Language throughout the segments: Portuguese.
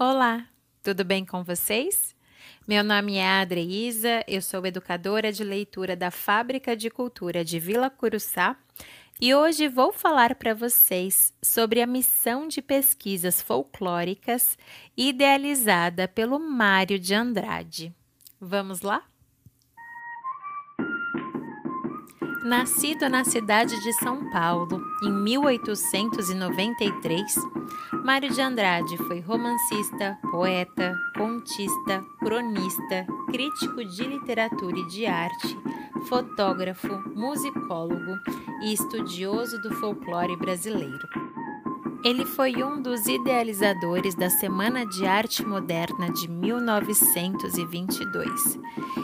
Olá, tudo bem com vocês? Meu nome é Adreísa, eu sou educadora de leitura da Fábrica de Cultura de Vila Curuçá e hoje vou falar para vocês sobre a missão de pesquisas folclóricas idealizada pelo Mário de Andrade. Vamos lá? Nascido na cidade de São Paulo em 1893, Mário de Andrade foi romancista, poeta, contista, cronista, crítico de literatura e de arte, fotógrafo, musicólogo e estudioso do folclore brasileiro. Ele foi um dos idealizadores da Semana de Arte Moderna de 1922.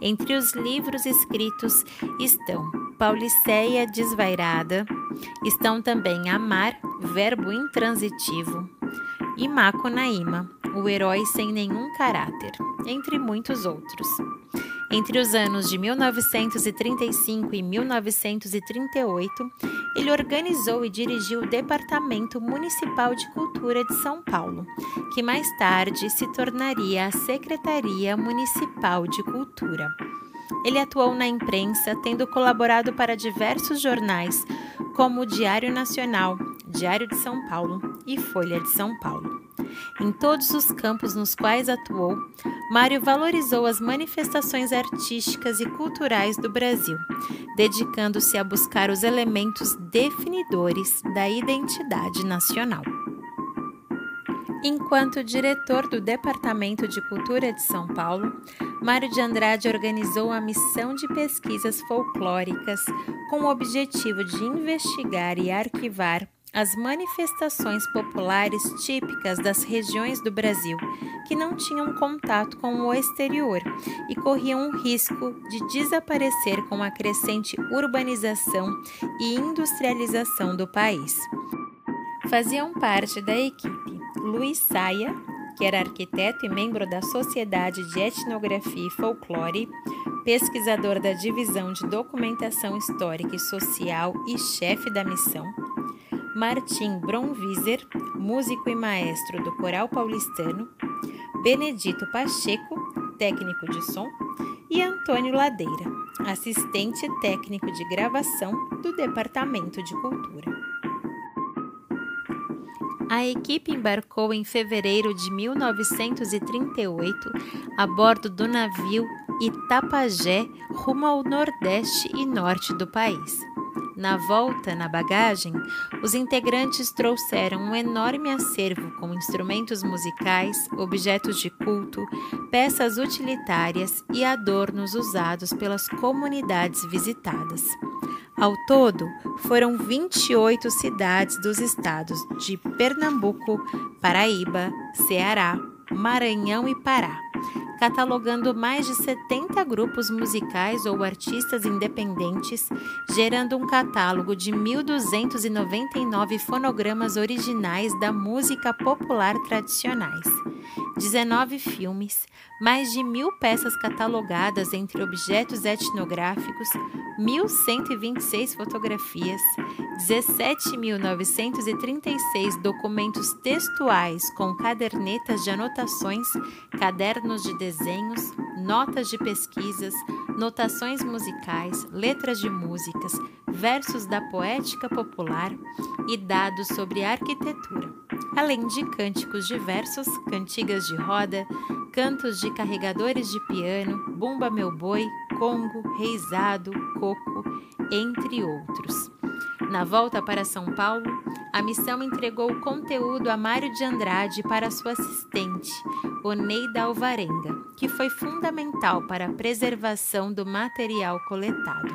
Entre os livros escritos estão Pauliceia Desvairada, estão também Amar, Verbo Intransitivo, e Macunaíma, o herói sem nenhum caráter, entre muitos outros. Entre os anos de 1935 e 1938, ele organizou e dirigiu o Departamento Municipal de Cultura de São Paulo, que mais tarde se tornaria a Secretaria Municipal de Cultura. Ele atuou na imprensa, tendo colaborado para diversos jornais, como o Diário Nacional, Diário de São Paulo e Folha de São Paulo. Em todos os campos nos quais atuou, Mário valorizou as manifestações artísticas e culturais do Brasil, dedicando-se a buscar os elementos definidores da identidade nacional. Enquanto diretor do Departamento de Cultura de São Paulo, Mário de Andrade organizou a missão de pesquisas folclóricas com o objetivo de investigar e arquivar as manifestações populares típicas das regiões do Brasil que não tinham contato com o exterior e corriam o risco de desaparecer com a crescente urbanização e industrialização do país. Faziam parte da equipe Luiz Saia, que era arquiteto e membro da Sociedade de Etnografia e Folclore, pesquisador da Divisão de Documentação Histórica e Social e chefe da missão, Martim Bronwieser, músico e maestro do Coral Paulistano, Benedito Pacheco, técnico de som, e Antônio Ladeira, assistente técnico de gravação do Departamento de Cultura. A equipe embarcou em fevereiro de 1938 a bordo do navio Itapajé rumo ao nordeste e norte do país. Na volta, na bagagem, os integrantes trouxeram um enorme acervo com instrumentos musicais, objetos de culto, peças utilitárias e adornos usados pelas comunidades visitadas. Ao todo, foram 28 cidades dos estados de Pernambuco, Paraíba, Ceará, Maranhão e Pará catalogando mais de 70 grupos musicais ou artistas independentes, gerando um catálogo de 1.299 fonogramas originais da música popular tradicionais, 19 filmes, mais de mil peças catalogadas entre objetos etnográficos, 1.126 fotografias, 17.936 documentos textuais com cadernetas de anotações, cadernos de desenhos, notas de pesquisas, notações musicais, letras de músicas, versos da poética popular e dados sobre arquitetura, além de cânticos diversos, cantigas de roda, cantos de carregadores de piano, Bumba Meu Boi, Congo, Reisado, Coco, entre outros. Na volta para São Paulo, a missão entregou o conteúdo a Mário de Andrade para sua assistente, Oneida Alvarenga, que foi fundamental para a preservação do material coletado.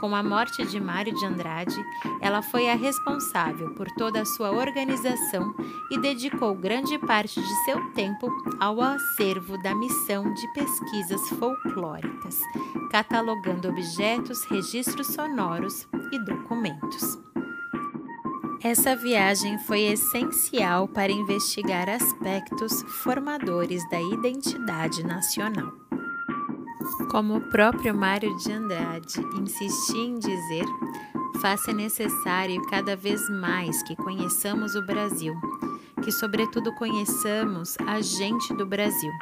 Com a morte de Mário de Andrade, ela foi a responsável por toda a sua organização e dedicou grande parte de seu tempo ao acervo da missão de pesquisas folclóricas, catalogando objetos, registros sonoros e documentos. Essa viagem foi essencial para investigar aspectos formadores da identidade nacional. Como o próprio Mário de Andrade insistia em dizer, faz-se necessário cada vez mais que conheçamos o Brasil, que, sobretudo, conheçamos a gente do Brasil.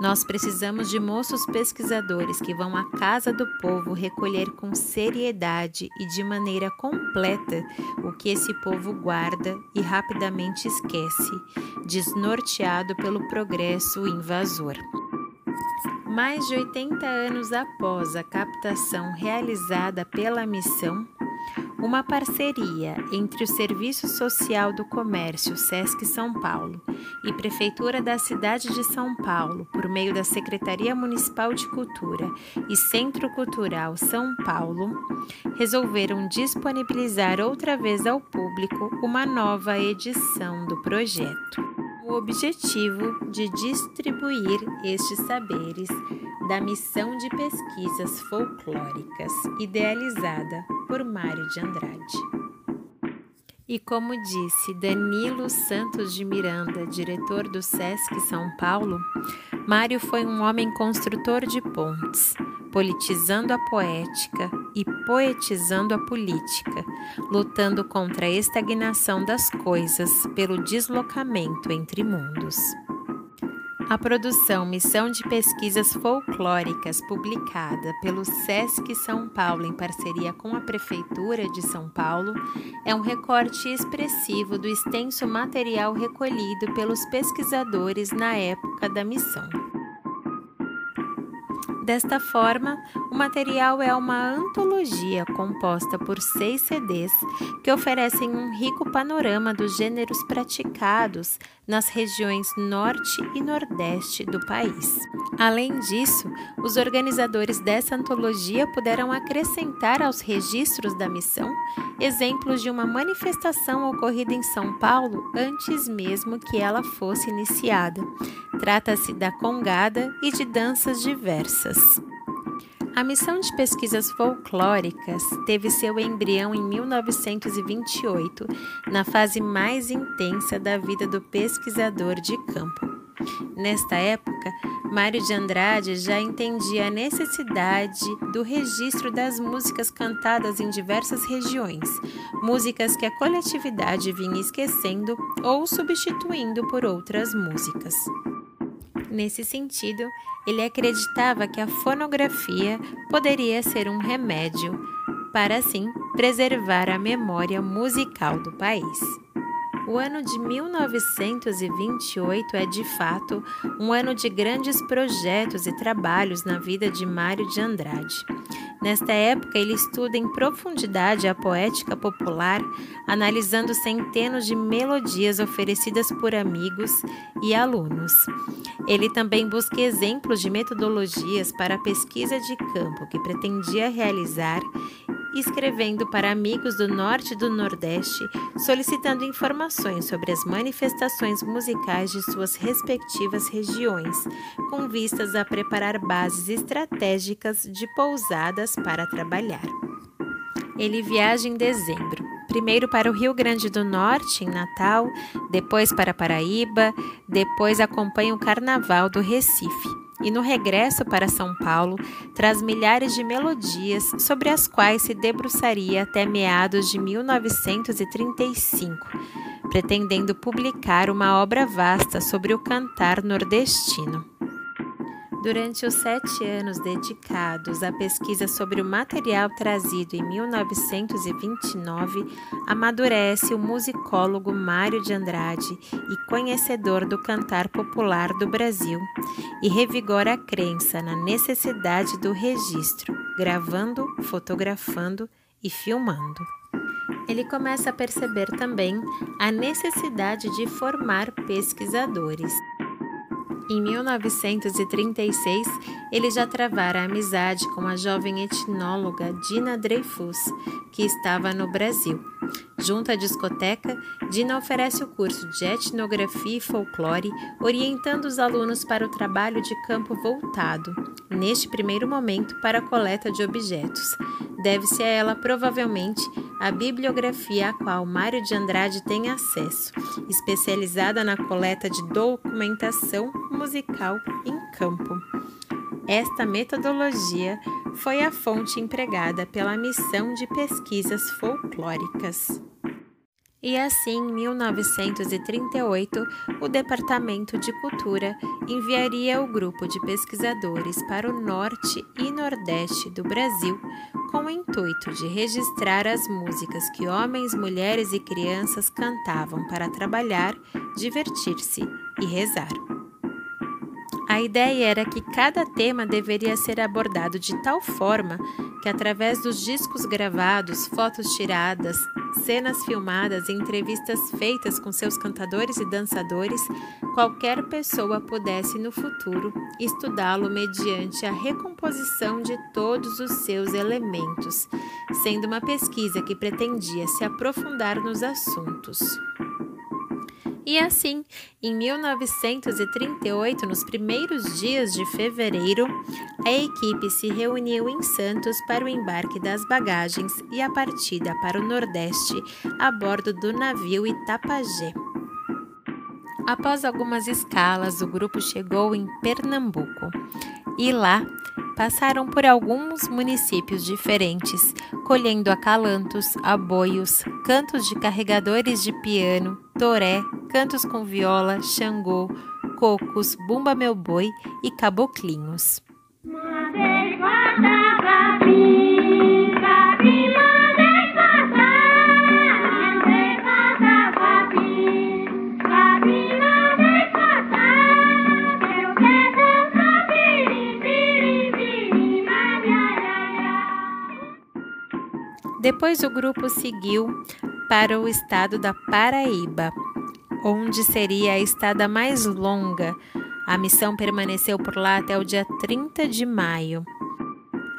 Nós precisamos de moços pesquisadores que vão à casa do povo recolher com seriedade e de maneira completa o que esse povo guarda e rapidamente esquece, desnorteado pelo progresso invasor. Mais de 80 anos após a captação realizada pela missão, uma parceria entre o Serviço Social do Comércio SESC São Paulo e Prefeitura da cidade de São Paulo, por meio da Secretaria Municipal de Cultura e Centro Cultural São Paulo, resolveram disponibilizar outra vez ao público uma nova edição do projeto. O objetivo de distribuir estes saberes da missão de pesquisas folclóricas idealizada por Mário de Andrade. E como disse Danilo Santos de Miranda, diretor do SESC São Paulo, Mário foi um homem construtor de pontes, politizando a poética e poetizando a política, lutando contra a estagnação das coisas pelo deslocamento entre mundos. A produção Missão de Pesquisas Folclóricas, publicada pelo SESC São Paulo em parceria com a Prefeitura de São Paulo, é um recorte expressivo do extenso material recolhido pelos pesquisadores na época da missão. Desta forma, o material é uma antologia composta por seis CDs que oferecem um rico panorama dos gêneros praticados nas regiões norte e nordeste do país. Além disso, os organizadores dessa antologia puderam acrescentar aos registros da missão exemplos de uma manifestação ocorrida em São Paulo antes mesmo que ela fosse iniciada. Trata-se da congada e de danças diversas. A missão de pesquisas folclóricas teve seu embrião em 1928, na fase mais intensa da vida do pesquisador de campo. Nesta época, Mário de Andrade já entendia a necessidade do registro das músicas cantadas em diversas regiões, músicas que a coletividade vinha esquecendo ou substituindo por outras músicas. Nesse sentido, ele acreditava que a fonografia poderia ser um remédio para assim preservar a memória musical do país. O ano de 1928 é de fato um ano de grandes projetos e trabalhos na vida de Mário de Andrade. Nesta época, ele estuda em profundidade a poética popular, analisando centenas de melodias oferecidas por amigos e alunos. Ele também busca exemplos de metodologias para a pesquisa de campo que pretendia realizar escrevendo para amigos do Norte e do Nordeste, solicitando informações sobre as manifestações musicais de suas respectivas regiões, com vistas a preparar bases estratégicas de pousadas para trabalhar. Ele viaja em dezembro, primeiro para o Rio Grande do Norte, em Natal, depois para Paraíba, depois acompanha o Carnaval do Recife e no regresso para São Paulo traz milhares de melodias sobre as quais se debruçaria até meados de 1935, pretendendo publicar uma obra vasta sobre o cantar nordestino. Durante os sete anos dedicados à pesquisa sobre o material trazido em 1929, amadurece o musicólogo Mário de Andrade e conhecedor do cantar popular do Brasil, e revigora a crença na necessidade do registro, gravando, fotografando e filmando ele começa a perceber também a necessidade de formar pesquisadores. Em 1936, ele já travara amizade com a jovem etnóloga Dina Dreyfus, que estava no Brasil. Junto à discoteca, Dina oferece o curso de etnografia e folclore, orientando os alunos para o trabalho de campo voltado, neste primeiro momento, para a coleta de objetos. Deve-se a ela, provavelmente, a bibliografia a qual Mário de Andrade tem acesso, especializada na coleta de documentação musical em campo. Esta metodologia foi a fonte empregada pela missão de pesquisas folclóricas. E assim, em 1938, o Departamento de Cultura enviaria o grupo de pesquisadores para o norte e nordeste do Brasil com o intuito de registrar as músicas que homens, mulheres e crianças cantavam para trabalhar, divertir-se e rezar. A ideia era que cada tema deveria ser abordado de tal forma que, através dos discos gravados, fotos tiradas, cenas filmadas e entrevistas feitas com seus cantadores e dançadores, qualquer pessoa pudesse no futuro estudá-lo mediante a recomposição de todos os seus elementos, sendo uma pesquisa que pretendia se aprofundar nos assuntos. E assim, em 1938, nos primeiros dias de fevereiro, a equipe se reuniu em Santos para o embarque das bagagens e a partida para o Nordeste a bordo do navio Itapajé. Após algumas escalas, o grupo chegou em Pernambuco e lá passaram por alguns municípios diferentes, colhendo acalantos, aboios, cantos de carregadores de piano, toré, cantos com viola, xangô, cocos, bumba meu boi e caboclinhos. Depois o grupo seguiu para o estado da Paraíba, onde seria a estada mais longa. A missão permaneceu por lá até o dia 30 de maio.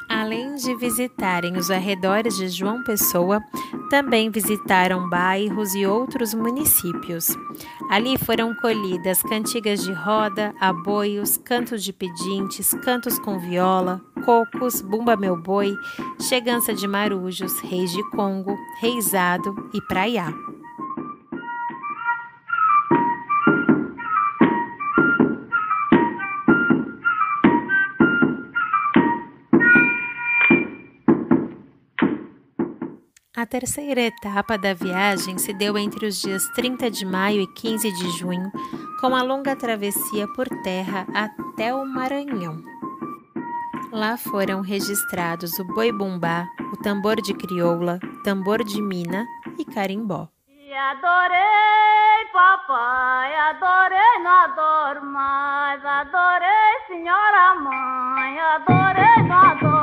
Além de visitarem os arredores de João Pessoa, também visitaram bairros e outros municípios. Ali foram colhidas cantigas de roda, aboios, cantos de pedintes, cantos com viola, cocos, bumba meu boi, chegança de marujos, reis de Congo, reizado e praiá. A terceira etapa da viagem se deu entre os dias 30 de maio e 15 de junho, com a longa travessia por terra até o Maranhão. Lá foram registrados o boi bumbá, o tambor de crioula, tambor de mina e carimbó. E adorei, papai, adorei, não adoro mais, adorei, senhora mãe, adorei, não adoro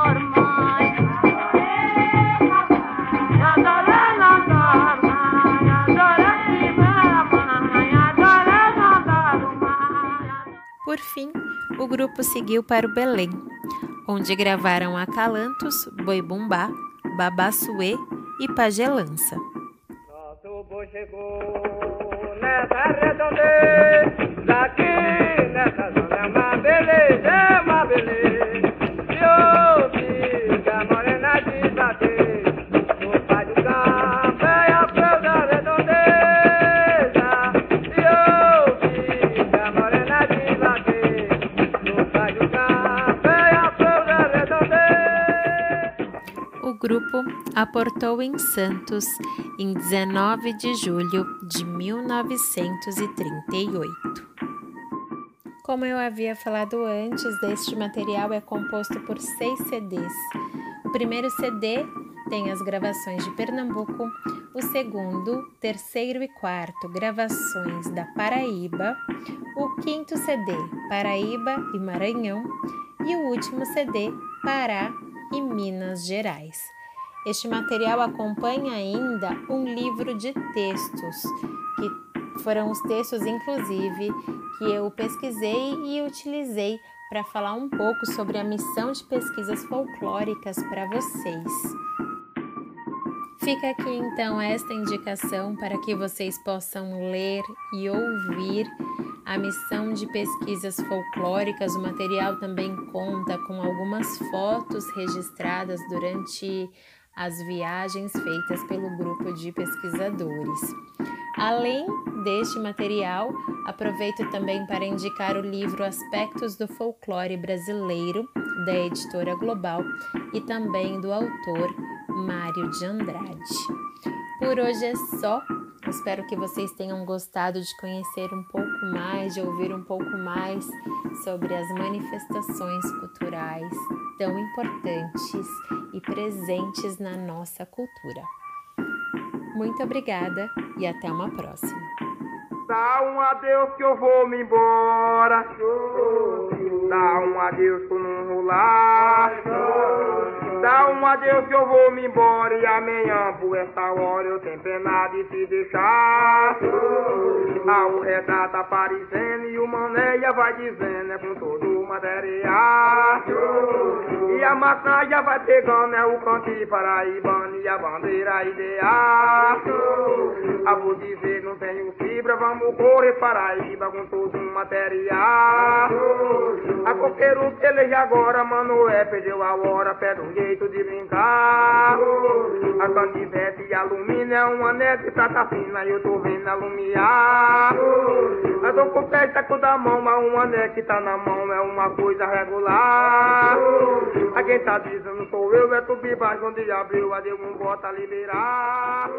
Por fim, o grupo seguiu para o Belém, onde gravaram Acalantos, Boi Bumbá, Babassuê e Pagelança. Nosso boi chegou nessa redondeza, daqui grupo aportou em Santos em 19 de julho de 1938. Como eu havia falado antes, este material é composto por seis CDs. O primeiro CD tem as gravações de Pernambuco, o segundo, terceiro e quarto, gravações da Paraíba, o quinto CD, Paraíba e Maranhão, e o último CD, Pará e Minas Gerais. Este material acompanha ainda um livro de textos, que foram os textos, inclusive, que eu pesquisei e utilizei para falar um pouco sobre a missão de pesquisas folclóricas para vocês. Fica aqui então esta indicação para que vocês possam ler e ouvir a missão de pesquisas folclóricas. O material também conta com algumas fotos registradas durante as viagens feitas pelo grupo de pesquisadores. Além deste material, aproveito também para indicar o livro Aspectos do Folclore Brasileiro, da editora Global, e também do autor Mário de Andrade. Por hoje é só. Espero que vocês tenham gostado de conhecer um pouco mais, de ouvir um pouco mais sobre as manifestações culturais tão importantes e presentes na nossa cultura. Muito obrigada e até uma próxima. Dá um adeus que eu vou me embora. Dá um adeus que eu não. Dá um adeus que eu vou me embora e amanhã por essa hora eu tenho pena de te deixar. Ah, o retrato aparecendo e o manéia vai dizendo é com todo o material. E a máquina já vai pegando é o canto paraibano e a bandeira ideal. Ah, vou dizer não tenho fibra, vamos correr Paraíba com todo o material. A um peleja agora, mano, é perdeu a hora, pede um jeito de brincar. A canivete e alumínio é uma neta prata fina, eu tô vendo alumiar. Eu tô com o pé taco da mão, mas uma neta que tá na mão é uma coisa regular. A quem tá dizendo sou eu, é tu bibagem onde abriu, a Deus não bota liberar.